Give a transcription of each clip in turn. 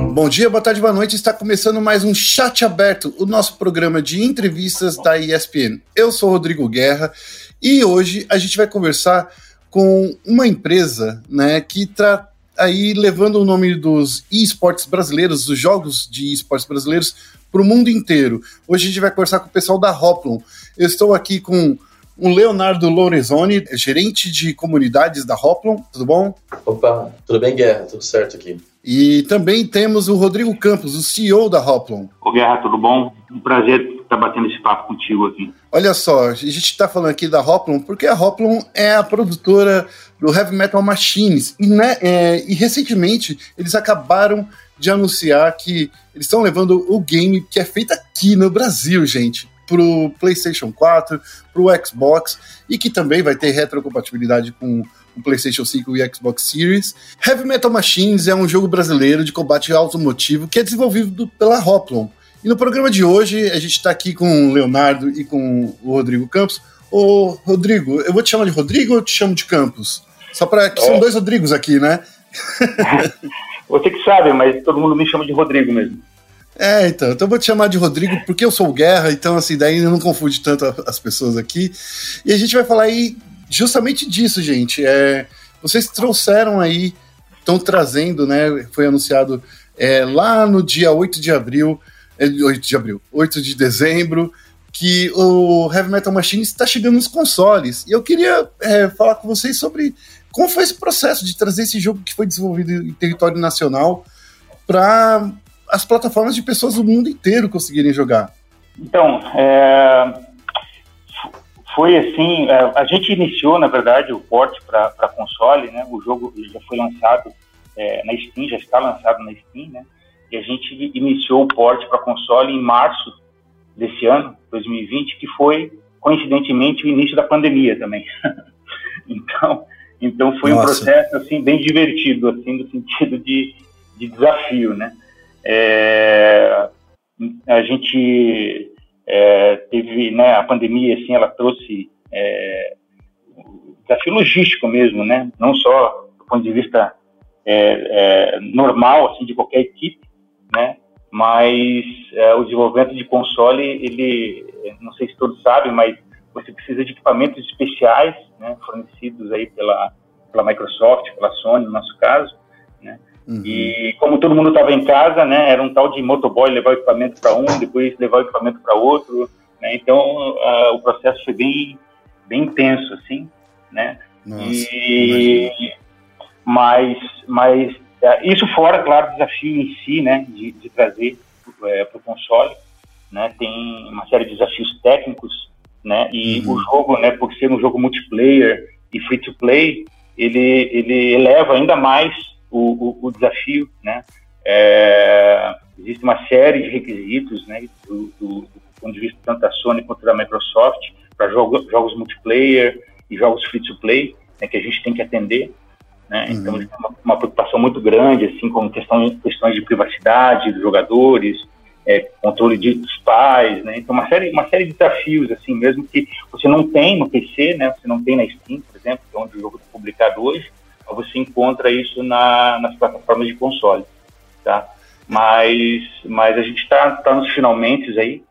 Bom dia, boa tarde, boa noite. Está começando mais um Chat Aberto, o nosso programa de entrevistas da ESPN. Eu sou Rodrigo Guerra e hoje a gente vai conversar com uma empresa né, que está aí levando o nome dos esportes brasileiros, dos jogos de esportes brasileiros, para o mundo inteiro. Hoje a gente vai conversar com o pessoal da Hoplon. Eu estou aqui com o Leonardo Lorenzoni, gerente de comunidades da Hoplon. Tudo bom? Opa, tudo bem, Guerra? Tudo certo aqui. E também temos o Rodrigo Campos, o CEO da Hoplon. Ô Guerra, tudo bom? Um prazer estar batendo esse papo contigo aqui. Olha só, a gente está falando aqui da Hoplon porque a Hoplon é a produtora do Heavy Metal Machines. E, né, é, e recentemente eles acabaram de anunciar que eles estão levando o game que é feito aqui no Brasil, gente pro PlayStation 4, pro Xbox e que também vai ter retrocompatibilidade com o PlayStation 5 e Xbox Series. Heavy Metal Machines é um jogo brasileiro de combate automotivo que é desenvolvido pela Hoplon. E no programa de hoje a gente está aqui com o Leonardo e com o Rodrigo Campos. Ô, Rodrigo, eu vou te chamar de Rodrigo ou eu te chamo de Campos? Só para que é. são dois Rodrigos aqui, né? Você que sabe, mas todo mundo me chama de Rodrigo mesmo. É, então, então eu vou te chamar de Rodrigo porque eu sou Guerra, então assim, daí não confunde tanto as pessoas aqui. E a gente vai falar aí justamente disso, gente. É, vocês trouxeram aí, estão trazendo, né? Foi anunciado é, lá no dia 8 de abril, é, 8 de abril, 8 de dezembro, que o Heavy Metal Machine está chegando nos consoles. E eu queria é, falar com vocês sobre como foi esse processo de trazer esse jogo que foi desenvolvido em território nacional para as plataformas de pessoas do mundo inteiro conseguirem jogar. Então, é, foi assim, é, a gente iniciou, na verdade, o porte para console, né? O jogo já foi lançado é, na Steam, já está lançado na Steam, né? E a gente iniciou o porte para console em março desse ano, 2020, que foi coincidentemente o início da pandemia também. então, então foi Nossa. um processo assim bem divertido, assim no sentido de, de desafio, né? É, a gente é, teve, né, a pandemia, assim, ela trouxe é, desafio logístico mesmo, né, não só do ponto de vista é, é normal, assim, de qualquer equipe, né, mas é, o desenvolvimento de console, ele, não sei se todos sabem, mas você precisa de equipamentos especiais, né, fornecidos aí pela, pela Microsoft, pela Sony, no nosso caso, né, Uhum. E como todo mundo estava em casa, né, era um tal de motoboy levar o equipamento para um, depois levar o equipamento para outro, né, então uh, o processo foi bem, bem intenso, assim, né, Nossa, e, mas, mas uh, isso fora, claro, o desafio em si, né, de, de trazer é, para o console, né, tem uma série de desafios técnicos, né, e uhum. o jogo, né, por ser um jogo multiplayer e free to play, ele, ele eleva ainda mais o, o, o desafio, né? É, existe uma série de requisitos, né, do, do, do, ponto de vista tanto da Sony quanto da Microsoft para jogo, jogos multiplayer e jogos free to play, né, que a gente tem que atender. Né? Uhum. Então, uma, uma, preocupação muito grande, assim, como questão, questões de privacidade dos jogadores, é, controle de, dos pais, né? Então, uma série, uma série de desafios, assim, mesmo que você não tem no PC, né? Você não tem na Steam, por exemplo, que é onde o jogo está publicado hoje, você encontra isso na, nas plataformas de console, tá? Mas, mas a gente está tá nos finalmente aí,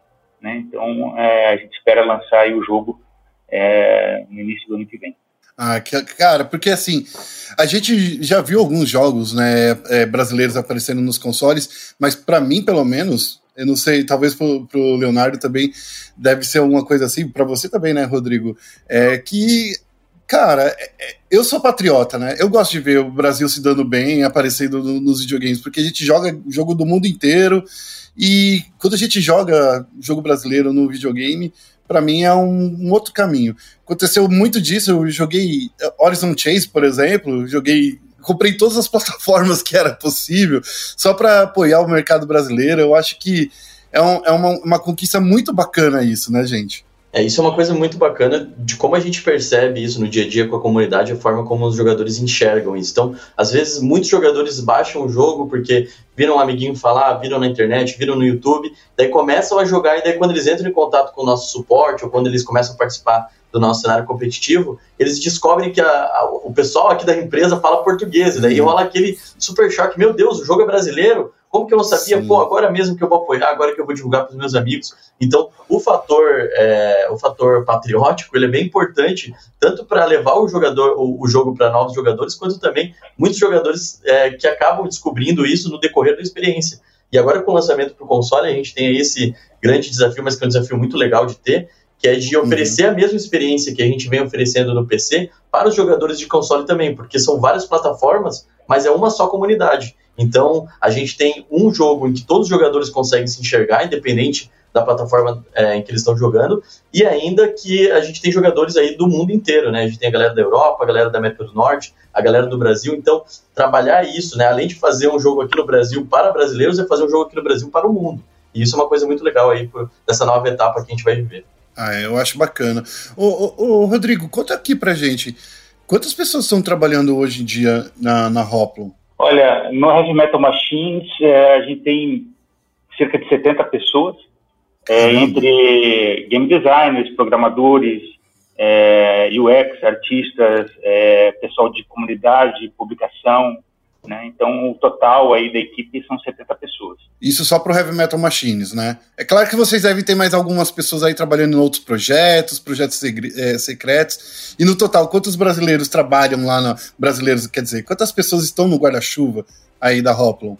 né? Então é, a gente espera lançar o jogo é, no início do ano que vem. Ah, cara, porque assim, a gente já viu alguns jogos né, é, brasileiros aparecendo nos consoles, mas para mim, pelo menos, eu não sei, talvez pro, pro Leonardo também deve ser alguma coisa assim, para você também, né, Rodrigo? É que Cara, é, é, eu sou patriota, né? Eu gosto de ver o Brasil se dando bem, aparecendo nos videogames, porque a gente joga jogo do mundo inteiro e quando a gente joga jogo brasileiro no videogame, para mim é um, um, outro caminho. Aconteceu muito disso, eu joguei Horizon Chase, por exemplo, joguei comprei todas as plataformas que era possível, só para apoiar o mercado brasileiro. Eu acho que é, um, é uma, uma conquista muito bacana isso, né, gente? É, isso é uma coisa muito bacana de como a gente percebe isso no dia a dia com a comunidade, a forma como os jogadores enxergam isso. Então, às vezes, muitos jogadores baixam o jogo porque viram um amiguinho falar, viram na internet, viram no YouTube, daí começam a jogar e daí quando eles entram em contato com o nosso suporte ou quando eles começam a participar do nosso cenário competitivo, eles descobrem que a, a, o pessoal aqui da empresa fala português, e daí uhum. rola aquele super choque, meu Deus, o jogo é brasileiro, Como que eu não sabia? Sim. Pô, agora mesmo que eu vou apoiar, agora que eu vou divulgar para os meus amigos. Então, o fator, é, o fator patriótico, ele é bem importante, tanto para levar o jogador, o, o jogo para novos jogadores, quanto também muitos jogadores é, que acabam descobrindo isso no decorrer da experiência. E agora com o lançamento para o console, a gente tem esse grande desafio, mas que é um desafio muito legal de ter, que é de oferecer uhum. a mesma experiência que a gente vem oferecendo no PC para os jogadores de console também, porque são várias plataformas, mas é uma só comunidade. Então, a gente tem um jogo em que todos os jogadores conseguem se enxergar, independente da plataforma é, em que eles estão jogando, e ainda que a gente tem jogadores aí do mundo inteiro, né? A gente tem a galera da Europa, a galera da América do Norte, a galera do Brasil. Então, trabalhar isso, né? Além de fazer um jogo aqui no Brasil para brasileiros, é fazer um jogo aqui no Brasil para o mundo. E isso é uma coisa muito legal aí por, dessa nova etapa que a gente vai viver. Ah, eu acho bacana. Ô, ô, ô, Rodrigo, conta aqui pra gente. Quantas pessoas estão trabalhando hoje em dia na, na Hoplon? Olha, no Heavy Metal Machines, é, a gente tem cerca de 70 pessoas, é, entre game designers, programadores, é, UX, artistas, é, pessoal de comunidade, publicação, né? Então, o total aí da equipe são 70 pessoas. Isso só para o Heavy Metal Machines, né? É claro que vocês devem ter mais algumas pessoas aí trabalhando em outros projetos, projetos é, secretos. E no total, quantos brasileiros trabalham lá? Na... Brasileiros, quer dizer, quantas pessoas estão no guarda-chuva aí da Hoplon?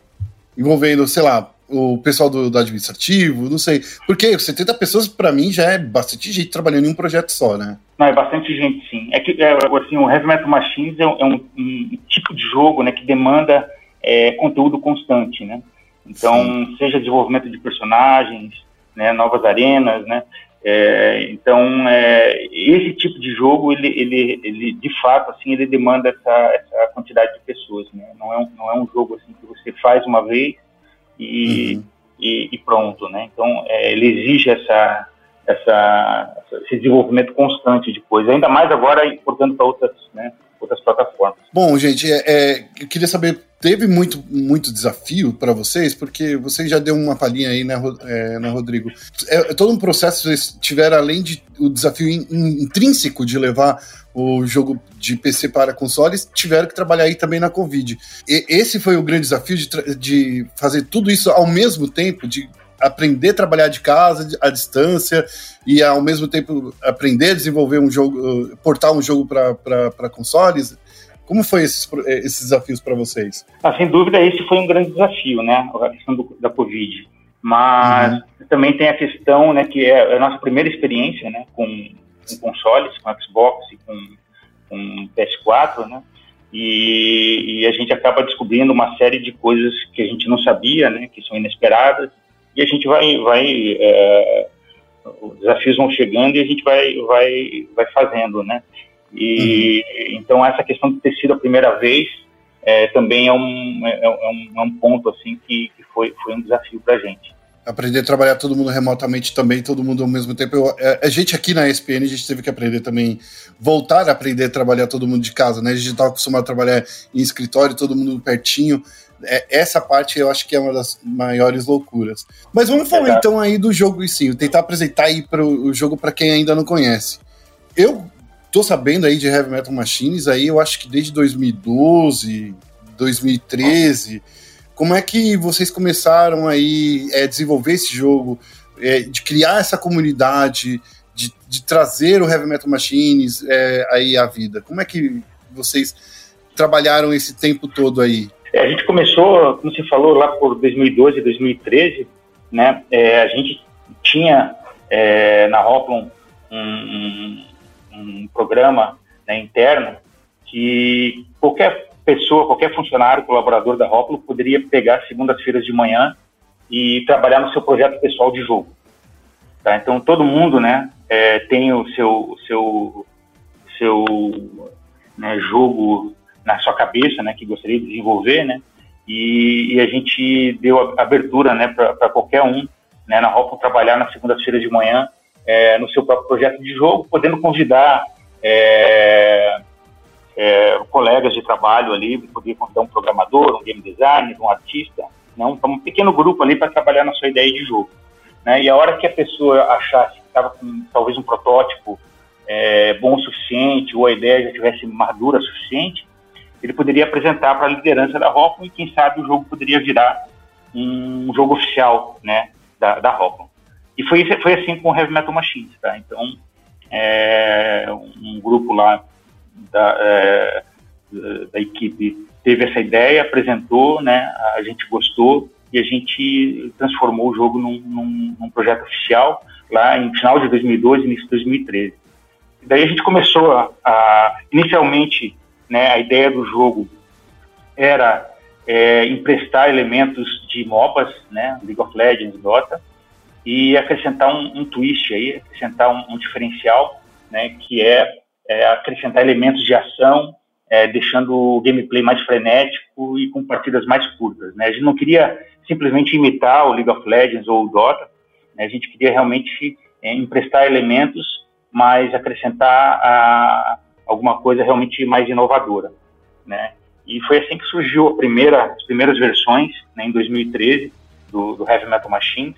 Envolvendo, sei lá, o pessoal do, do, administrativo, não sei. Porque 70 pessoas, para mim, já é bastante gente trabalhando em um projeto só, né? Não, é bastante gente, sim. É que, é, assim, o Heavy Metal Machines é, um, é um, um, tipo de jogo, né, que demanda é, conteúdo constante, né? Então, sim. seja desenvolvimento de personagens, né, novas arenas, né? É, então, é, esse tipo de jogo, ele, ele, ele, de fato, assim, ele demanda essa, essa quantidade de pessoas, né? Não é, um, não é um jogo, assim, que você faz uma vez e, uhum. e, e, pronto, né? Então, é, ele exige essa, essa, esse desenvolvimento constante de coisa, ainda mais agora importando para outras, né, outras plataformas. Bom, gente, é, é, eu queria saber, teve muito, muito desafio para vocês, porque vocês já deu uma palhinha aí, né, é, né Rodrigo? É, é, todo um processo, vocês tiveram, além de o desafio in, in, intrínseco de levar o jogo de PC para consoles, tiveram que trabalhar aí também na Covid. E esse foi o grande desafio de, de fazer tudo isso ao mesmo tempo, de aprender a trabalhar de casa, à distância, e ao mesmo tempo aprender a desenvolver um jogo, portar um jogo para consoles? Como foi esses, esses desafios para vocês? Ah, sem dúvida, esse foi um grande desafio, né? A questão do, da Covid. Mas uhum. também tem a questão, né, que é a nossa primeira experiência, né, com, com consoles, com Xbox e com, com PS4, né? E, e, a gente acaba descobrindo uma série de coisas que a gente não sabia, né, que são inesperadas, e a gente vai, vai é, os desafios vão chegando e a gente vai, vai, vai fazendo, né? E uhum. então essa questão de ter sido a primeira vez é, também é um, é, é, um, é um ponto assim que, que foi, foi um desafio para a gente aprender a trabalhar todo mundo remotamente também, todo mundo ao mesmo tempo. Eu, a, é, a, gente aqui na ESPN, a gente teve que aprender também, voltar a aprender a trabalhar todo mundo de casa, né? A gente estava acostumado a trabalhar em escritório, todo mundo pertinho é, essa parte eu acho que é uma das maiores loucuras. Mas vamos falar Exato. então aí do jogo em si, tentar apresentar aí pro, o jogo para quem ainda não conhece. Eu tô sabendo aí de Heavy Metal Machines aí, eu acho que desde 2012, 2013. Como é que vocês começaram aí a é, desenvolver esse jogo, é, de criar essa comunidade, de, de, trazer o Heavy Metal Machines é, aí à vida? Como é que vocês trabalharam esse tempo todo aí? É, a gente começou, como você falou, lá por 2012, 2013, né? É, a gente tinha é, na Hoplon um, um, um programa né, interno que qualquer pessoa, qualquer funcionário, colaborador da Hoplon poderia pegar segundas-feiras de manhã e trabalhar no seu projeto pessoal de jogo. Tá? Então todo mundo, né, é, tem o seu seu seu né, jogo na sua cabeça, né, que gostaria de desenvolver, né, e, e a gente deu abertura, né, para qualquer um, né, na Hopon trabalhar na segunda-feira de manhã é, no seu próprio projeto de jogo, podendo convidar é, é, colegas de trabalho ali, poder convidar um programador, um game designer, um artista, né, um, um pequeno grupo ali para trabalhar na sua ideia de jogo. Né, e a hora que a pessoa achasse que estava com talvez um protótipo é, bom o suficiente, ou a ideia já tivesse madura o suficiente, ele poderia apresentar para a liderança da Hoffman e quem sabe o jogo poderia virar um jogo oficial, né, da, da Robin. E foi, foi assim com o Heavy Metal Machines, tá? Então, é, um grupo lá da, é, da equipe teve essa ideia, apresentou, né, a gente gostou e a gente transformou o jogo num, num, num projeto oficial lá em final de 2012, início de 2013. E daí a gente começou a, a inicialmente, né, a ideia do jogo era é, emprestar elementos de MOBAs, né, League of Legends, Dota, e acrescentar um, um twist aí, acrescentar um, um diferencial, né, que é, é, acrescentar elementos de ação, é, deixando o gameplay mais frenético e com partidas mais curtas. Né? A gente não queria simplesmente imitar o League of Legends ou o Dota, né? a gente queria realmente é, emprestar elementos, mas acrescentar a, alguma coisa realmente mais inovadora. Né? E foi assim que surgiu a primeira, as primeiras versões, né, em 2013, do, do Heavy Metal Machines.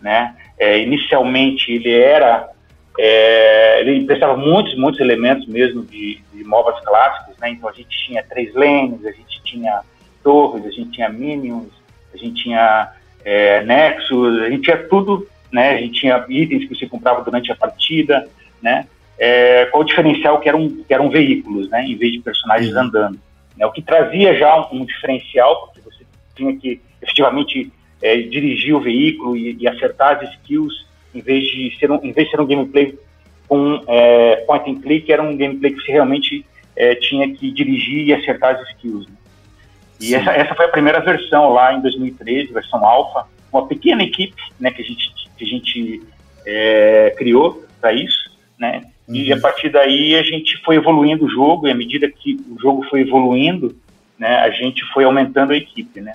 Né? É, inicialmente ele era, é, ele prestava muitos, muitos elementos mesmo de, de MOBAs clássicos, né? então a gente tinha três lanes, a gente tinha torres, a gente tinha minions, a gente tinha é, nexus, a gente tinha tudo, né? a gente tinha itens que você comprava durante a partida, né? É, qual o diferencial que eram, que eram veículos, né? em vez de personagens andando. Né? O que trazia já um, um diferencial, porque você tinha que efetivamente é, dirigir o veículo e, e, acertar as skills, em vez de ser um, em vez de ser um gameplay com é, point and click, era um gameplay que você realmente é, tinha que dirigir e acertar as skills. Né? E essa, essa foi a primeira versão lá em 2013, versão alfa, uma pequena equipe né, que a gente, que a gente é, criou para isso? Uhum. E a partir daí a gente foi evoluindo o jogo e à medida que o jogo foi evoluindo, né, a gente foi aumentando a equipe, né?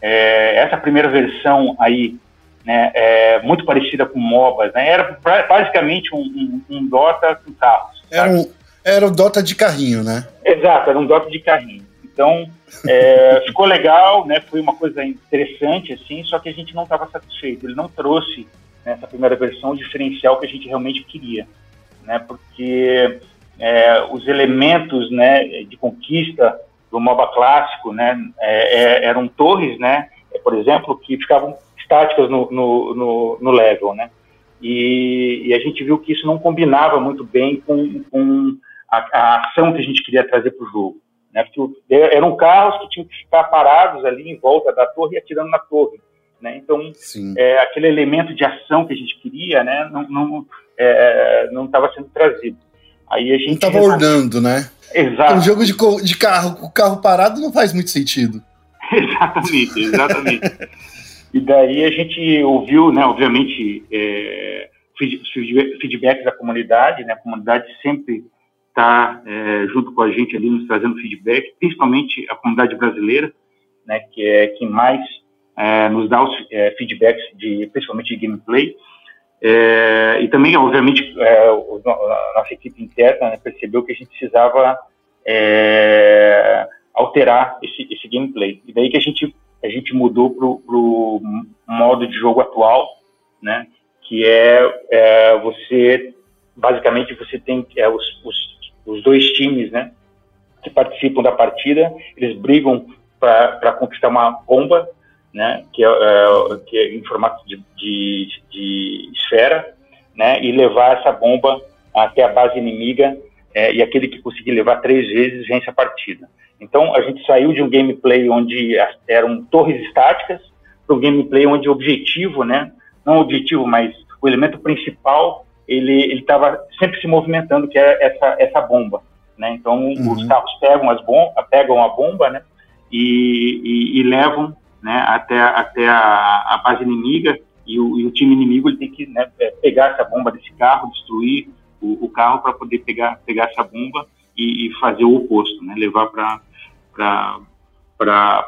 É, essa primeira versão aí, né, é muito parecida com MOBAs, né? Era basicamente um, um, um Dota com carros. Era um, era o Dota de carrinho, né? Exato, era um Dota de carrinho. Então, é, ficou legal, né? Foi uma coisa interessante, assim, só que a gente não estava satisfeito. Ele não trouxe nessa primeira versão o diferencial que a gente realmente queria, né? Porque é, os elementos, né, de conquista do MOBA clássico, né, é, é, eram torres, né, por exemplo, que ficavam estáticas no, no, no, no level, né, e, e, a gente viu que isso não combinava muito bem com, com a, a ação que a gente queria trazer para o jogo, né, porque eram carros que tinham que ficar parados ali em volta da torre e atirando na torre, né, então é, aquele elemento de ação que a gente queria, né, não não não estava sendo trazido. Aí a gente não estava ornando, né? Exato. Um jogo de, de carro, o carro parado não faz muito sentido. exatamente, exatamente. e daí a gente ouviu, né, obviamente, é, feedback da comunidade, né, a comunidade sempre está é, junto com a gente ali nos trazendo feedback, principalmente a comunidade brasileira, né, que é quem mais é, nos dá os é, feedbacks de, principalmente de gameplay. É, e também, obviamente, é, a nossa equipe interna né, percebeu que a gente precisava é, alterar esse, esse, gameplay. E daí que a gente, a gente mudou para o modo de jogo atual, né, que é, é você, basicamente, você tem é, os, os, os, dois times né, que participam da partida, eles brigam para conquistar uma bomba né, que, é, é, que é em formato de, de, de, esfera, né, e levar essa bomba até a base inimiga, é, e aquele que conseguir levar três vezes vence a partida. Então, a gente saiu de um gameplay onde eram torres estáticas para um gameplay onde o objetivo, né, não o objetivo, mas o elemento principal, ele estava sempre se movimentando, que é essa, essa bomba. Né? Então, uhum. os carros pegam, as bom pegam a bomba né, e, e, e levam né, até, até a, a base inimiga e o, e o, time inimigo ele tem que né, é, pegar essa bomba desse carro, destruir o, o carro para poder pegar, pegar essa bomba e, e fazer o oposto, né, levar para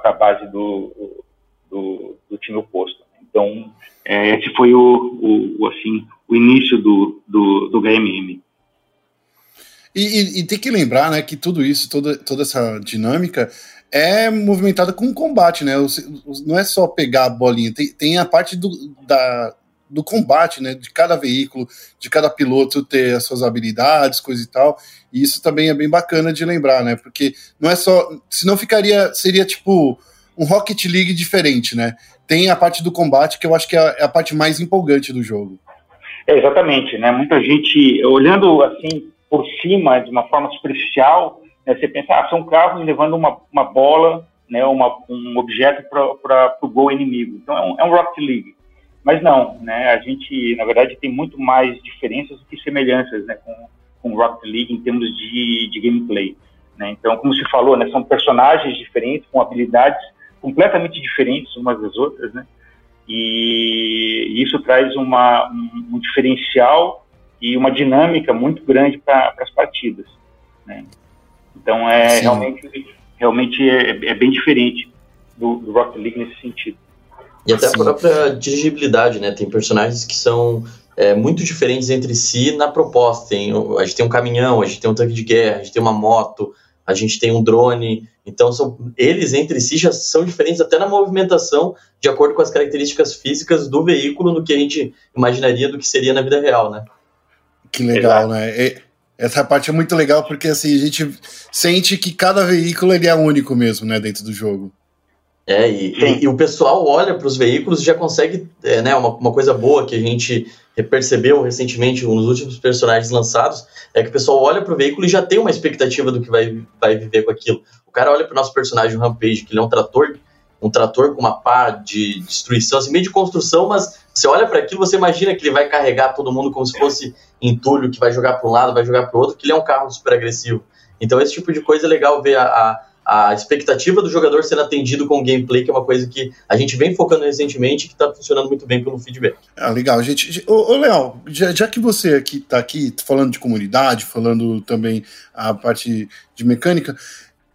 a base do, do, do, time oposto. Então, é, esse foi o, o, assim, o início do, do, do HMM. E, e, e, tem que lembrar, né, que tudo isso, toda, toda essa dinâmica é movimentada com combate, né? Não é só pegar a bolinha, tem, tem a parte do, da, do combate, né? De cada veículo, de cada piloto ter as suas habilidades, coisa e tal. E isso também é bem bacana de lembrar, né? Porque não é só. Senão ficaria. Seria tipo um Rocket League diferente, né? tem a parte do combate que eu acho que é, é a parte mais empolgante do jogo. É, exatamente, né? Muita gente, olhando assim por cima, de uma forma superficial, né, você pensa, ah, são carros levando uma, uma bola, né, uma, um objeto para o gol inimigo. Então é um, é um Rocket League. Mas não, né? A gente, na verdade, tem muito mais diferenças do que semelhanças, né, com, com Rocket League em termos de, de gameplay. Né? Então, como se falou, né, são personagens diferentes, com habilidades completamente diferentes umas das outras, né? E isso traz uma, um, um diferencial e uma dinâmica muito grande para as partidas. Né? Então, é realmente, realmente é, é, bem diferente do, do Rocket League nesse sentido. E até Sim. a própria dirigibilidade, né? Tem personagens que são é, muito diferentes entre si na proposta. Tem, a gente tem um caminhão, a gente tem um tanque de guerra, a gente tem uma moto, a gente tem um drone. Então, são, eles entre si já são diferentes até na movimentação, de acordo com as características físicas do veículo, no que a gente imaginaria do que seria na vida real, né? Que legal, Exato. né? Essa parte é muito legal porque assim, a gente sente que cada veículo ele é único mesmo, né, dentro do jogo. É, e, e, e, o pessoal olha para os veículos e já consegue, é, né, uma, uma coisa boa que a gente percebeu recentemente nos últimos personagens lançados, é que o pessoal olha para o veículo e já tem uma expectativa do que vai, vai viver com aquilo. O cara olha para o nosso personagem, o Rampage, que ele é um trator, um trator com uma pá de destruição, assim, meio de construção, mas você olha para aquilo, você imagina que ele vai carregar todo mundo como se fosse entulho, que vai jogar para um lado, vai jogar para o outro, que ele é um carro super agressivo. Então esse tipo de coisa é legal ver a, a a expectativa do jogador sendo atendido com o gameplay, que é uma coisa que a gente vem focando recentemente e que está funcionando muito bem pelo feedback. Ah, legal, gente. Ô, ô Léo, já, já, que você aqui está aqui falando de comunidade, falando também a parte de mecânica,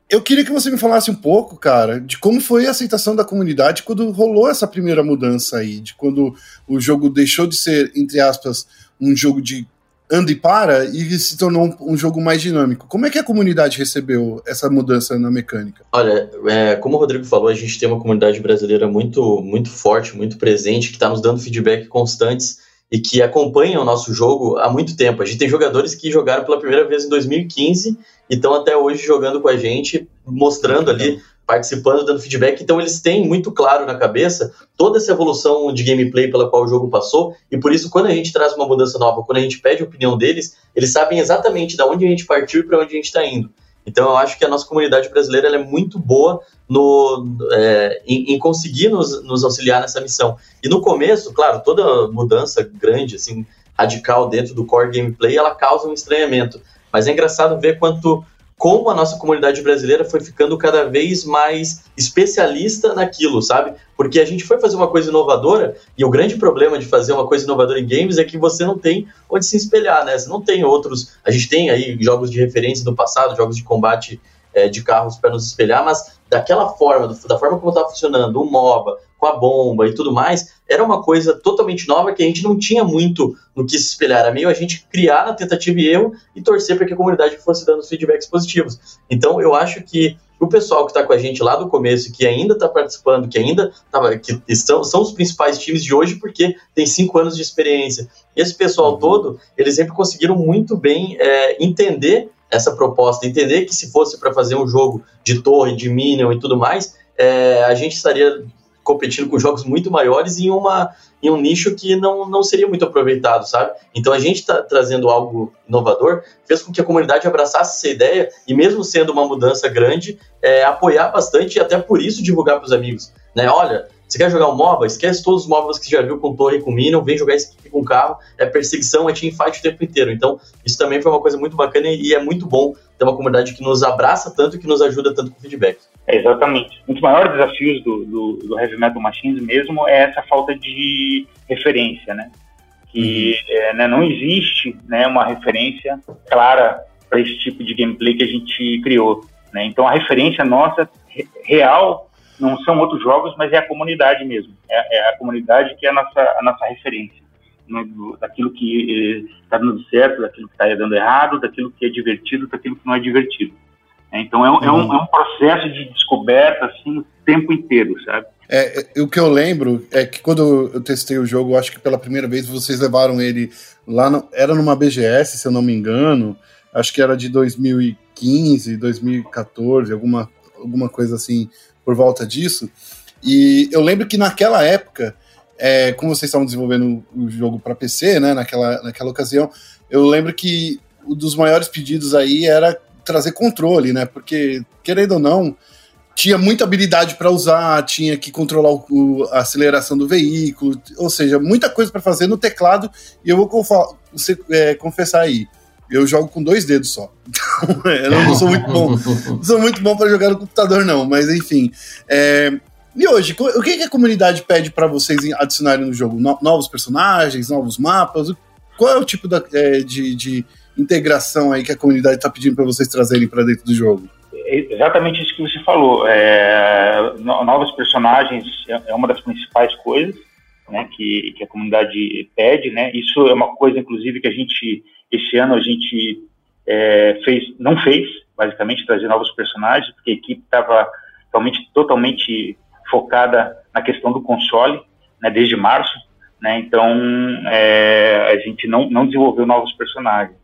eu queria que você me falasse um pouco, cara, de como foi a aceitação da comunidade quando rolou essa primeira mudança aí, de quando o jogo deixou de ser, entre aspas, um jogo de anda e para e se tornou um, jogo mais dinâmico. Como é que a comunidade recebeu essa mudança na mecânica? Olha, é, como o Rodrigo falou, a gente tem uma comunidade brasileira muito, muito forte, muito presente, que está nos dando feedback constantes e que acompanha o nosso jogo há muito tempo. A gente tem jogadores que jogaram pela primeira vez em 2015 e estão até hoje jogando com a gente, mostrando ali participando, dando feedback. Então eles têm muito claro na cabeça toda essa evolução de gameplay pela qual o jogo passou. E por isso, quando a gente traz uma mudança nova, quando a gente pede a opinião deles, eles sabem exatamente de onde a gente partiu e para onde a gente está indo. Então eu acho que a nossa comunidade brasileira é muito boa no, é, em, em, conseguir nos, nos auxiliar nessa missão. E no começo, claro, toda mudança grande, assim, radical dentro do core gameplay, ela causa um estranhamento. Mas é engraçado ver quanto como a nossa comunidade brasileira foi ficando cada vez mais especialista naquilo, sabe? Porque a gente foi fazer uma coisa inovadora e o grande problema de fazer uma coisa inovadora em games é que você não tem onde se espelhar, né? Você não tem outros. A gente tem aí jogos de referência do passado, jogos de combate é, de carros para nos espelhar, mas daquela forma, da forma como estava funcionando, o MOBA, com a bomba e tudo mais, era uma coisa totalmente nova que a gente não tinha muito no que se espelhar. Era meio a gente criar na tentativa e erro e torcer para que a comunidade fosse dando feedbacks positivos. Então, eu acho que o pessoal que está com a gente lá do começo, que ainda está participando, que ainda tá, que estão, são os principais times de hoje, porque tem cinco anos de experiência. Esse pessoal uhum. todo, eles sempre conseguiram muito bem é, entender essa proposta, entender que se fosse para fazer um jogo de torre, de minion e tudo mais, é, a gente estaria competindo com jogos muito maiores em, uma, em um nicho que não, não seria muito aproveitado, sabe? Então a gente está trazendo algo inovador, fez com que a comunidade abraçasse essa ideia e mesmo sendo uma mudança grande, é, apoiar bastante e até por isso divulgar para os amigos, né? Olha, você quer jogar um MOBA? Esquece todos os MOBAs que já viu com torre com Minion, vem jogar aqui com carro, é perseguição, é teamfight o tempo inteiro. Então, isso também foi uma coisa muito bacana e é muito bom ter uma comunidade que nos abraça tanto e que nos ajuda tanto com feedback. É, exatamente. Um dos maiores desafios do, do, do, Heavy Metal Machines mesmo é essa falta de referência, né? Que uhum. é, né, não existe né, uma referência clara para esse tipo de gameplay que a gente criou. Né? Então, a referência nossa real não são outros jogos, mas é a comunidade mesmo. É, é a comunidade que é a nossa, a nossa referência. Né, daquilo que está dando certo, daquilo que está dando errado, daquilo que é divertido, daquilo que não é divertido. É, então é um, uhum. é, um, uhum. é um processo de descoberta assim o tempo inteiro, sabe? É, é, o que eu lembro é que quando eu testei o jogo, acho que pela primeira vez vocês levaram ele lá, no, era numa BGS, se eu não me engano, acho que era de 2015, 2014, alguma, alguma coisa assim, por volta disso. E eu lembro que naquela época, é, como vocês estavam desenvolvendo o jogo para PC, né, naquela, naquela ocasião, eu lembro que um dos maiores pedidos aí era trazer controle, né? Porque, querendo ou não, tinha muita habilidade para usar, tinha que controlar o, a aceleração do veículo, ou seja, muita coisa para fazer no teclado. E eu vou você, é, confessar aí, eu jogo com dois dedos só. Então, eu não sou muito bom. Sou muito bom para jogar no computador, não. Mas enfim. É, e hoje, o que, a comunidade pede para vocês adicionarem no jogo? novos personagens, novos mapas? Qual é o tipo da, é, de, de integração aí que a comunidade está pedindo para vocês trazerem para dentro do jogo? É exatamente isso que você falou. É, novos personagens é, é uma das principais coisas né, que, que a comunidade pede. Né? Isso é uma coisa, inclusive, que a gente, esse ano, a gente é, fez, não fez, basicamente, trazer novos personagens, porque a equipe estava realmente totalmente focada na questão do console, né, desde março. Né? Então, é, a gente não, não desenvolveu novos personagens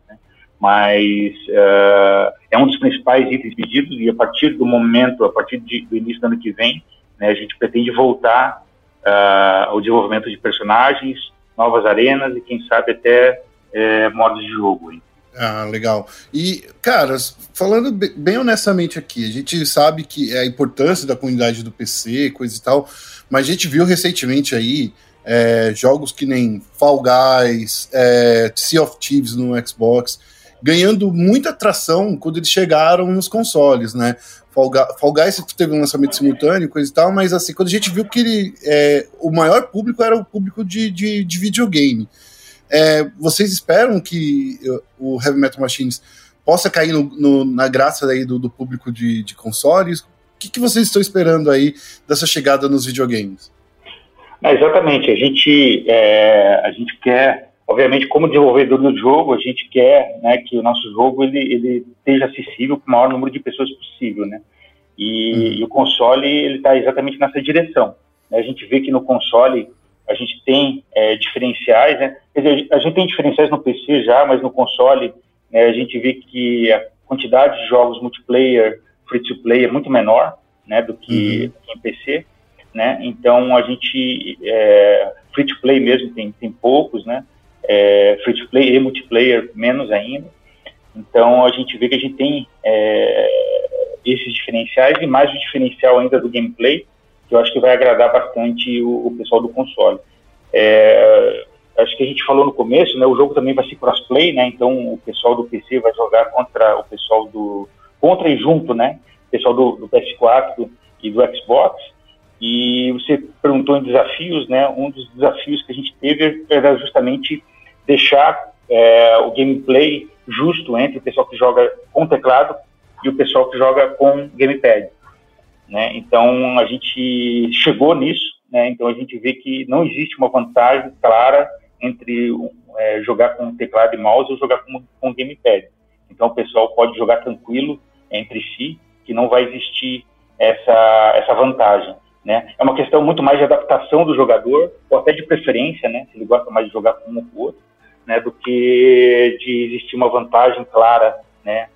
mas uh, é um dos principais itens pedidos e a partir do momento, a partir de, do início do ano que vem, né, a gente pretende voltar uh, ao desenvolvimento de personagens, novas arenas e quem sabe até é, modos de jogo. Hein? Ah, legal. E, cara, falando bem honestamente aqui, a gente sabe que é a importância da comunidade do PC, coisa e tal, mas a gente viu recentemente aí é, jogos que nem Fall Guys, é, Sea of Thieves no Xbox, ganhando muita atração quando eles chegaram nos consoles, né? Fall, Guys teve um lançamento simultâneo, coisa e tal, mas assim, quando a gente viu que ele, é, o maior público era o público de, de, de videogame. É, vocês esperam que o Heavy Metal Machines possa cair no, no, na graça aí do, do público de, de consoles? O que, que vocês estão esperando aí dessa chegada nos videogames? É, exatamente, a gente, é, a gente quer Obviamente, como desenvolvedor do jogo, a gente quer né, que o nosso jogo ele, ele esteja acessível para o maior número de pessoas possível, né? E, uhum. e o console ele está exatamente nessa direção. Né? A gente vê que no console a gente tem é, diferenciais, né? Quer dizer, a gente tem diferenciais no PC já, mas no console né, a gente vê que a quantidade de jogos multiplayer, free to play é muito menor, né, do que uhum. em PC, né? Então a gente é, free to play mesmo tem tem poucos, né? É, free to play e multiplayer menos ainda. Então a gente vê que a gente tem é, esses diferenciais e mais o diferencial ainda do gameplay, que eu acho que vai agradar bastante o, o pessoal do console. É, acho que a gente falou no começo, né, o jogo também vai ser crossplay, né, então o pessoal do PC vai jogar contra o pessoal do contra e junto, né, o pessoal do, do PS4 e do Xbox. E você perguntou em desafios, né, um dos desafios que a gente teve era justamente deixar é, o gameplay justo entre o pessoal que joga com teclado e o pessoal que joga com gamepad. Né? Então a gente chegou nisso, né? então a gente vê que não existe uma vantagem clara entre é, jogar com teclado e mouse ou jogar com, com gamepad. Então o pessoal pode jogar tranquilo entre si, que não vai existir essa, essa vantagem. Né? É uma questão muito mais de adaptação do jogador, ou até de preferência, né? se ele gosta mais de jogar com um ou com o outro né, do que de existir uma vantagem clara, né,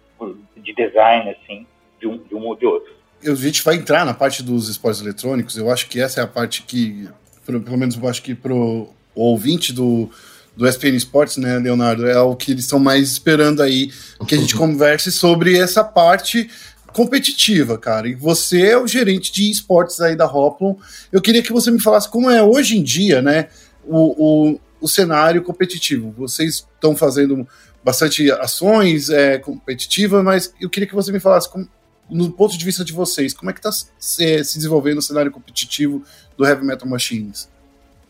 de design, assim, de um, de um ou de outro. A gente vai entrar na parte dos esportes eletrônicos, eu acho que essa é a parte que, pelo menos eu acho que pro ouvinte do, do SPN Esportes, né, Leonardo, é o que eles estão mais esperando aí, que a gente converse sobre essa parte competitiva, cara. E você é o gerente de esportes aí da Hoplon. Eu queria que você me falasse como é hoje em dia, né, o, o o cenário competitivo. Vocês estão fazendo bastante ações é, competitivas, mas eu queria que você me falasse, como, no ponto de vista de vocês, como é que está se, se, desenvolvendo o cenário competitivo do Heavy Metal Machines?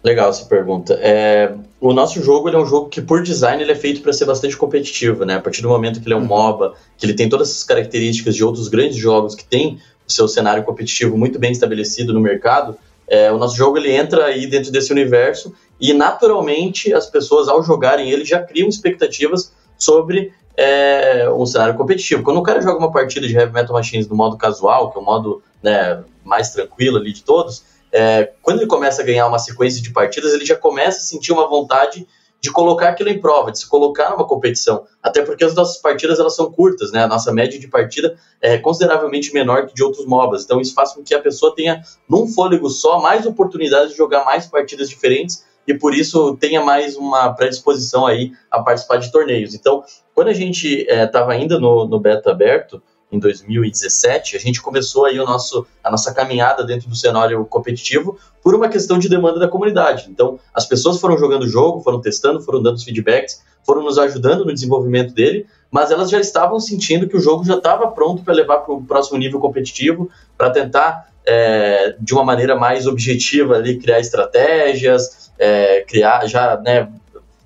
Legal essa pergunta. É, o nosso jogo é um jogo que, por design, ele é feito para ser bastante competitivo, né? A partir do momento que ele é um uhum. MOBA, que ele tem todas essas características de outros grandes jogos que tem o seu cenário competitivo muito bem estabelecido no mercado, é, o nosso jogo ele entra aí dentro desse universo e naturalmente as pessoas ao jogarem ele já criam expectativas sobre é, um cenário competitivo. Quando o cara joga uma partida de Heavy Metal Machines no modo casual, que é o modo né, mais tranquilo ali de todos, é, quando ele começa a ganhar uma sequência de partidas, ele já começa a sentir uma vontade de colocar aquilo em prova, de se colocar numa competição. Até porque as nossas partidas elas são curtas, né? A nossa média de partida é consideravelmente menor que de outros MOBAs. Então isso faz com que a pessoa tenha, num fôlego só, mais oportunidades de jogar mais partidas diferentes e por isso tenha mais uma predisposição aí a participar de torneios. Então, quando a gente estava é, ainda no, no beta aberto, em 2017, a gente começou aí o nosso, a nossa caminhada dentro do cenário competitivo por uma questão de demanda da comunidade. Então, as pessoas foram jogando o jogo, foram testando, foram dando os feedbacks, foram nos ajudando no desenvolvimento dele, mas elas já estavam sentindo que o jogo já estava pronto para levar para o próximo nível competitivo, para tentar, é, de uma maneira mais objetiva, ali, criar estratégias, é, criar já né,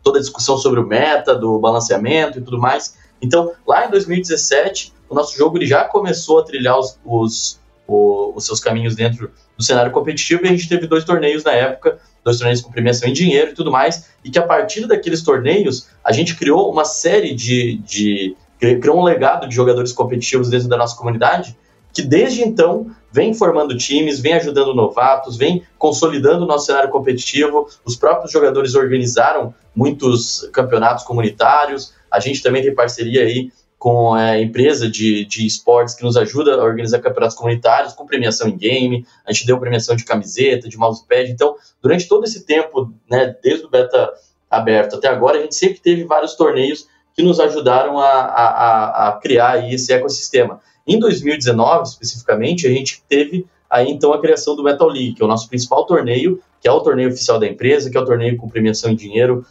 toda a discussão sobre o meta, do balanceamento e tudo mais. Então, lá em 2017, o nosso jogo ele já começou a trilhar os, os, os, os seus caminhos dentro do cenário competitivo e a gente teve dois torneios na época, dois torneios com premiação em dinheiro e tudo mais, e que a partir daqueles torneios a gente criou uma série de, de criou um legado de jogadores competitivos dentro da nossa comunidade que desde então vem formando times, vem ajudando novatos, vem consolidando o nosso cenário competitivo. Os próprios jogadores organizaram muitos campeonatos comunitários. A gente também tem parceria aí com a empresa de, de esportes que nos ajuda a organizar campeonatos comunitários, com premiação em game, a gente deu premiação de camiseta, de mousepad, então, durante todo esse tempo, né, desde o beta aberto até agora, a gente sempre teve vários torneios que nos ajudaram a, a, a criar esse ecossistema. Em 2019, especificamente, a gente teve aí então a criação do Metal League, que é o nosso principal torneio, que é o torneio oficial da empresa, que é o torneio com premiação em dinheiro,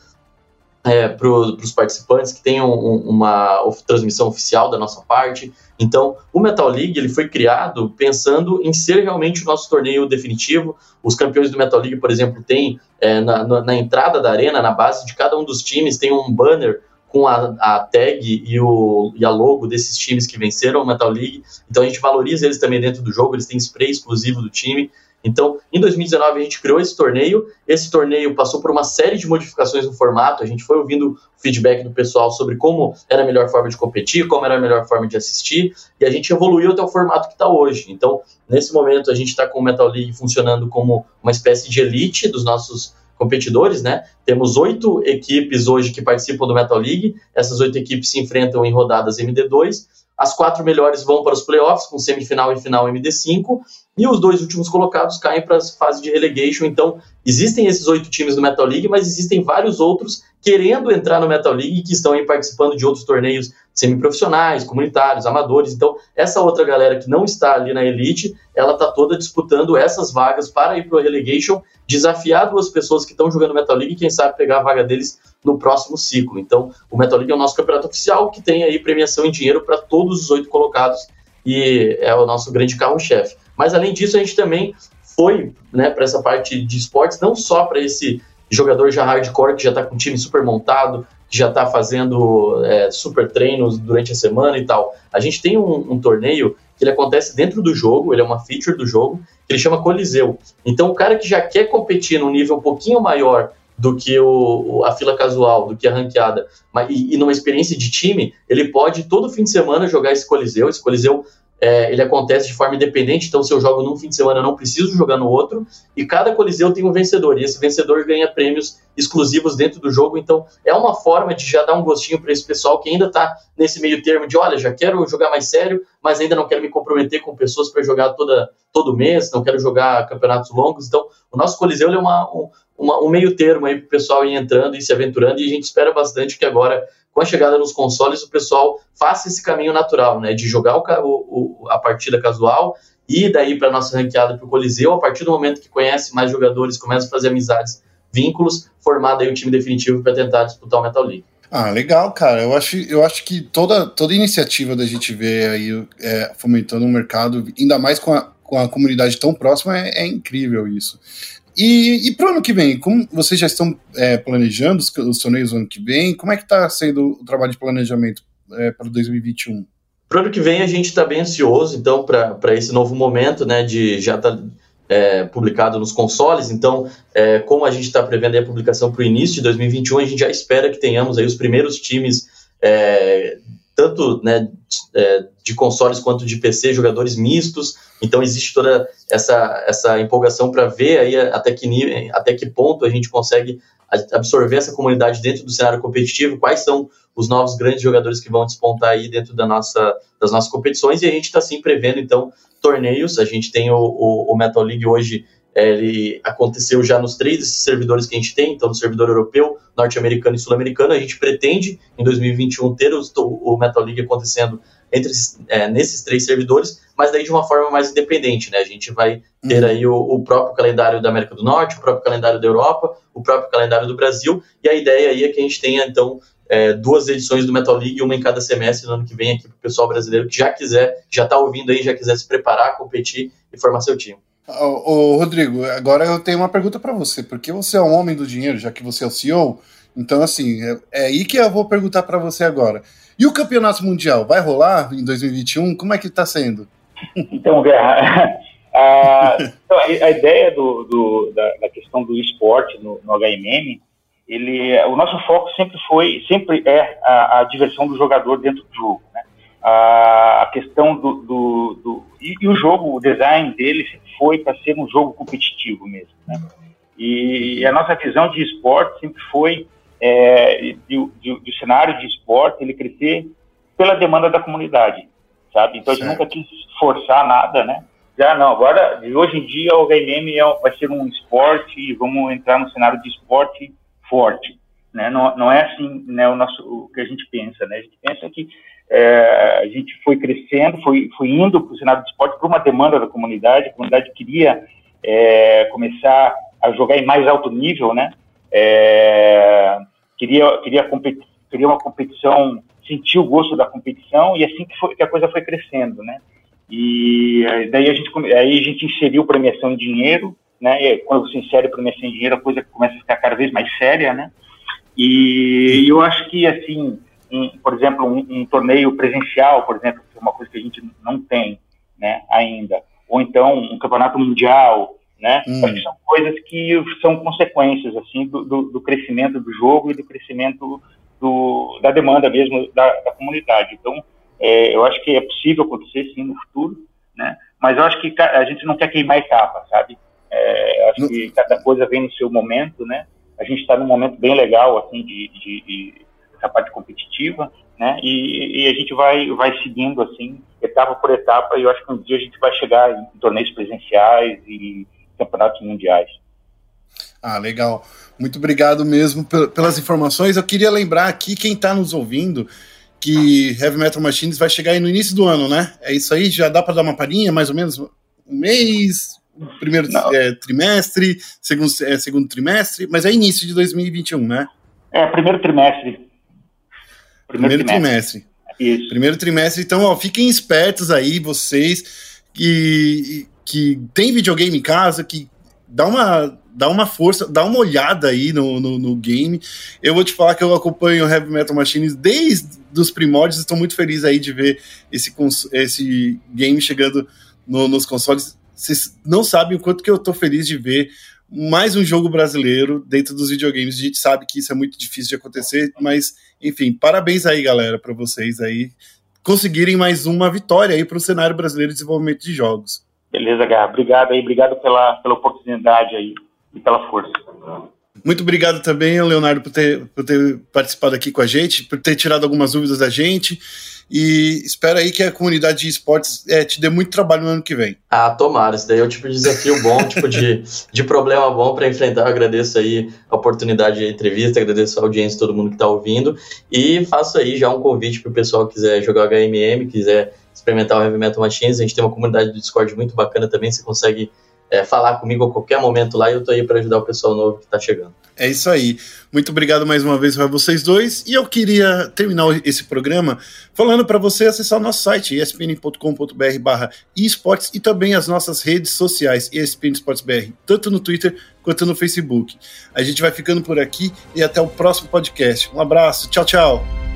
é, para os participantes que tenham um, uma transmissão oficial da nossa parte. Então, o Metal League ele foi criado pensando em ser realmente o nosso torneio definitivo. Os campeões do Metal League, por exemplo, tem é, na, na, entrada da arena, na base de cada um dos times, tem um banner com a, a tag e, o, e a logo desses times que venceram o Metal League. Então, a gente valoriza eles também dentro do jogo, eles têm spray exclusivo do time. Então, em 2019 a gente criou esse torneio. Esse torneio passou por uma série de modificações no formato. A gente foi ouvindo feedback do pessoal sobre como era a melhor forma de competir, como era a melhor forma de assistir, e a gente evoluiu até o formato que está hoje. Então, nesse momento a gente está com o Metal League funcionando como uma espécie de elite dos nossos competidores, né? Temos oito equipes hoje que participam do Metal League. Essas oito equipes se enfrentam em rodadas MD2 as quatro melhores vão para os playoffs, com semifinal e final MD5, e os dois últimos colocados caem para as fases de relegation. Então, existem esses oito times do Metal League, mas existem vários outros querendo entrar no Metal League que estão aí participando de outros torneios semiprofissionais, comunitários, amadores. Então, essa outra galera que não está ali na elite, ela está toda disputando essas vagas para ir para o relegation, desafiar duas pessoas que estão jogando Metal League e quem sabe pegar a vaga deles no próximo ciclo. Então, o Metal League é o nosso campeonato oficial que tem aí premiação em dinheiro para todos os oito colocados e é o nosso grande carro-chefe. Mas além disso, a gente também foi né, para essa parte de esportes, não só para esse jogador já hardcore que já está com o time super montado, já está fazendo é, super treinos durante a semana e tal. A gente tem um, um, torneio que ele acontece dentro do jogo, ele é uma feature do jogo, que ele chama Coliseu. Então o cara que já quer competir num nível um pouquinho maior do que o, a fila casual, do que a ranqueada, mas, e, e numa experiência de time, ele pode todo fim de semana jogar esse Coliseu. Esse Coliseu é, ele acontece de forma independente, então se eu jogo num fim de semana, eu não preciso jogar no outro, e cada coliseu tem um vencedor, e esse vencedor ganha prêmios exclusivos dentro do jogo, então é uma forma de já dar um gostinho para esse pessoal que ainda está nesse meio termo de, olha, já quero jogar mais sério, mas ainda não quero me comprometer com pessoas para jogar toda, todo mês, não quero jogar campeonatos longos, então o nosso coliseu é uma, um, uma, um meio termo aí para o pessoal ir entrando e se aventurando, e a gente espera bastante que agora com a chegada nos consoles, o pessoal faça esse caminho natural, né? De jogar o, o, a partida casual e daí para nossa ranqueada para o Coliseu, a partir do momento que conhece mais jogadores, começa a fazer amizades, vínculos, formar daí o time definitivo para tentar disputar o Metal League. Ah, legal, cara. Eu acho, eu acho que toda, toda iniciativa da gente ver aí é, fomentando o mercado, ainda mais com a, com a comunidade tão próxima, é, é incrível isso. E, e para o ano que vem, como vocês já estão é, planejando os, os torneios do ano que vem? Como é que está sendo o trabalho de planejamento é, para 2021? Para o ano que vem a gente está bem ansioso, então, para esse novo momento, né, de já estar tá, é, publicado nos consoles. Então, é, como a gente está prevendo a publicação para o início de 2021, a gente já espera que tenhamos aí os primeiros times é, tanto né, é, de consoles quanto de PC, jogadores mistos. Então existe toda essa, essa empolgação para ver aí até que, até que ponto a gente consegue absorver essa comunidade dentro do cenário competitivo, quais são os novos grandes jogadores que vão despontar aí dentro da nossa, das nossas competições, e a gente está sim prevendo, então, torneios, a gente tem o, o, o Metal League hoje, ele aconteceu já nos três servidores que a gente tem, então no servidor europeu, norte-americano e sul-americano, a gente pretende, em 2021, ter o, o Metal League acontecendo entre é, nesses três servidores, mas daí de uma forma mais independente, né? A gente vai ter uhum. aí o, o, próprio calendário da América do Norte, o próprio calendário da Europa, o próprio calendário do Brasil, e a ideia aí é que a gente tenha, então, é, duas edições do Metal League, uma em cada semestre no ano que vem aqui para o pessoal brasileiro que já quiser, já está ouvindo aí, já quiser se preparar, competir e formar seu time. Ô, ô Rodrigo, agora eu tenho uma pergunta para você, porque você é um homem do dinheiro, já que você é o CEO, então assim, é, é aí que eu vou perguntar para você agora. E o campeonato mundial vai rolar em 2021? Como é que está sendo? Então, Guerra, a, então, a, ideia do, do da, da, questão do esporte no, no, HMM, ele, o nosso foco sempre foi, sempre é a, a diversão do jogador dentro do jogo. A, questão do, do, do e, e, o jogo, o design dele foi para ser um jogo competitivo mesmo. Né? E a nossa visão de esporte sempre foi é, de, cenário de esporte ele crescer pela demanda da comunidade, sabe? Então certo. a gente nunca quis forçar nada, né? Já não, agora, de hoje em dia, o HMM é, vai ser um esporte e vamos entrar no cenário de esporte forte, né? Não, não é assim, né, o, nosso, o que a gente pensa, né? A gente pensa que é, a gente foi crescendo, foi, foi indo para o cenário de esporte por uma demanda da comunidade, a comunidade queria é, começar a jogar em mais alto nível, né? É, queria, queria, competir, queria uma competição, sentir o gosto da competição e assim que, foi, que a coisa foi crescendo, né? E daí a gente, aí a gente inseriu premiação em dinheiro, né? E quando você insere premiação em dinheiro, a coisa começa a ficar cada vez mais séria, né? E eu acho que, assim, um, por exemplo, um, um, torneio presencial, por exemplo, que é uma coisa que a gente não tem, né, ainda, ou então um campeonato mundial, né? Hum. Acho que são coisas que são consequências assim do, do, do crescimento do jogo e do crescimento do, da demanda mesmo da, da comunidade. Então, é, eu acho que é possível acontecer sim no futuro, né? Mas eu acho que a gente não quer queimar etapa, sabe? É, acho que cada coisa vem no seu momento, né? A gente está num momento bem legal assim de, de, de essa parte competitiva, né? E, e, a gente vai vai seguindo assim etapa por etapa e eu acho que um dia a gente vai chegar em torneios presenciais e campeonatos mundiais. Ah, legal. Muito obrigado mesmo pelas informações. Eu queria lembrar aqui quem está nos ouvindo que Heavy Metal Machines vai chegar aí no início do ano, né? É isso aí? Já dá para dar uma palhinha, mais ou menos um mês, primeiro é, trimestre, segundo, é, segundo trimestre, mas é início de 2021, né? É, primeiro trimestre. Primeiro, primeiro trimestre. trimestre. Primeiro trimestre. Então, ó, fiquem espertos aí, vocês que que tem videogame em casa, que dá uma, dá uma força, dá uma olhada aí no, no, no, game. Eu vou te falar que eu acompanho Heavy Metal Machines desde os primórdios, estou muito feliz aí de ver esse, esse game chegando no, nos consoles. Vocês não sabem o quanto que eu estou feliz de ver mais um jogo brasileiro dentro dos videogames. A gente sabe que isso é muito difícil de acontecer, mas enfim, parabéns aí, galera, para vocês aí conseguirem mais uma vitória aí para o cenário brasileiro de desenvolvimento de jogos. Beleza, Garra. Obrigado aí, obrigado pela, pela oportunidade aí e pela força. Muito obrigado também, Leonardo, por ter, por ter participado aqui com a gente, por ter tirado algumas dúvidas da gente. E espero aí que a comunidade de esportes é, te dê muito trabalho no ano que vem. Ah, tomara. Isso daí é o tipo de desafio bom, tipo de, de problema bom para enfrentar. Eu agradeço aí a oportunidade de entrevista, agradeço a audiência, todo mundo que está ouvindo. E faço aí já um convite para o pessoal que quiser jogar HMM, quiser experimentar o Heavy Metal Machines. A gente tem uma comunidade do Discord muito bacana também, você consegue é, falar comigo a qualquer momento lá e eu tô aí para ajudar o pessoal novo que está chegando. É isso aí. Muito obrigado mais uma vez para vocês dois. E eu queria terminar esse programa falando para você acessar o nosso site espn.com.br/barra esportes e também as nossas redes sociais ESPN tanto no Twitter quanto no Facebook. A gente vai ficando por aqui e até o próximo podcast. Um abraço, tchau, tchau.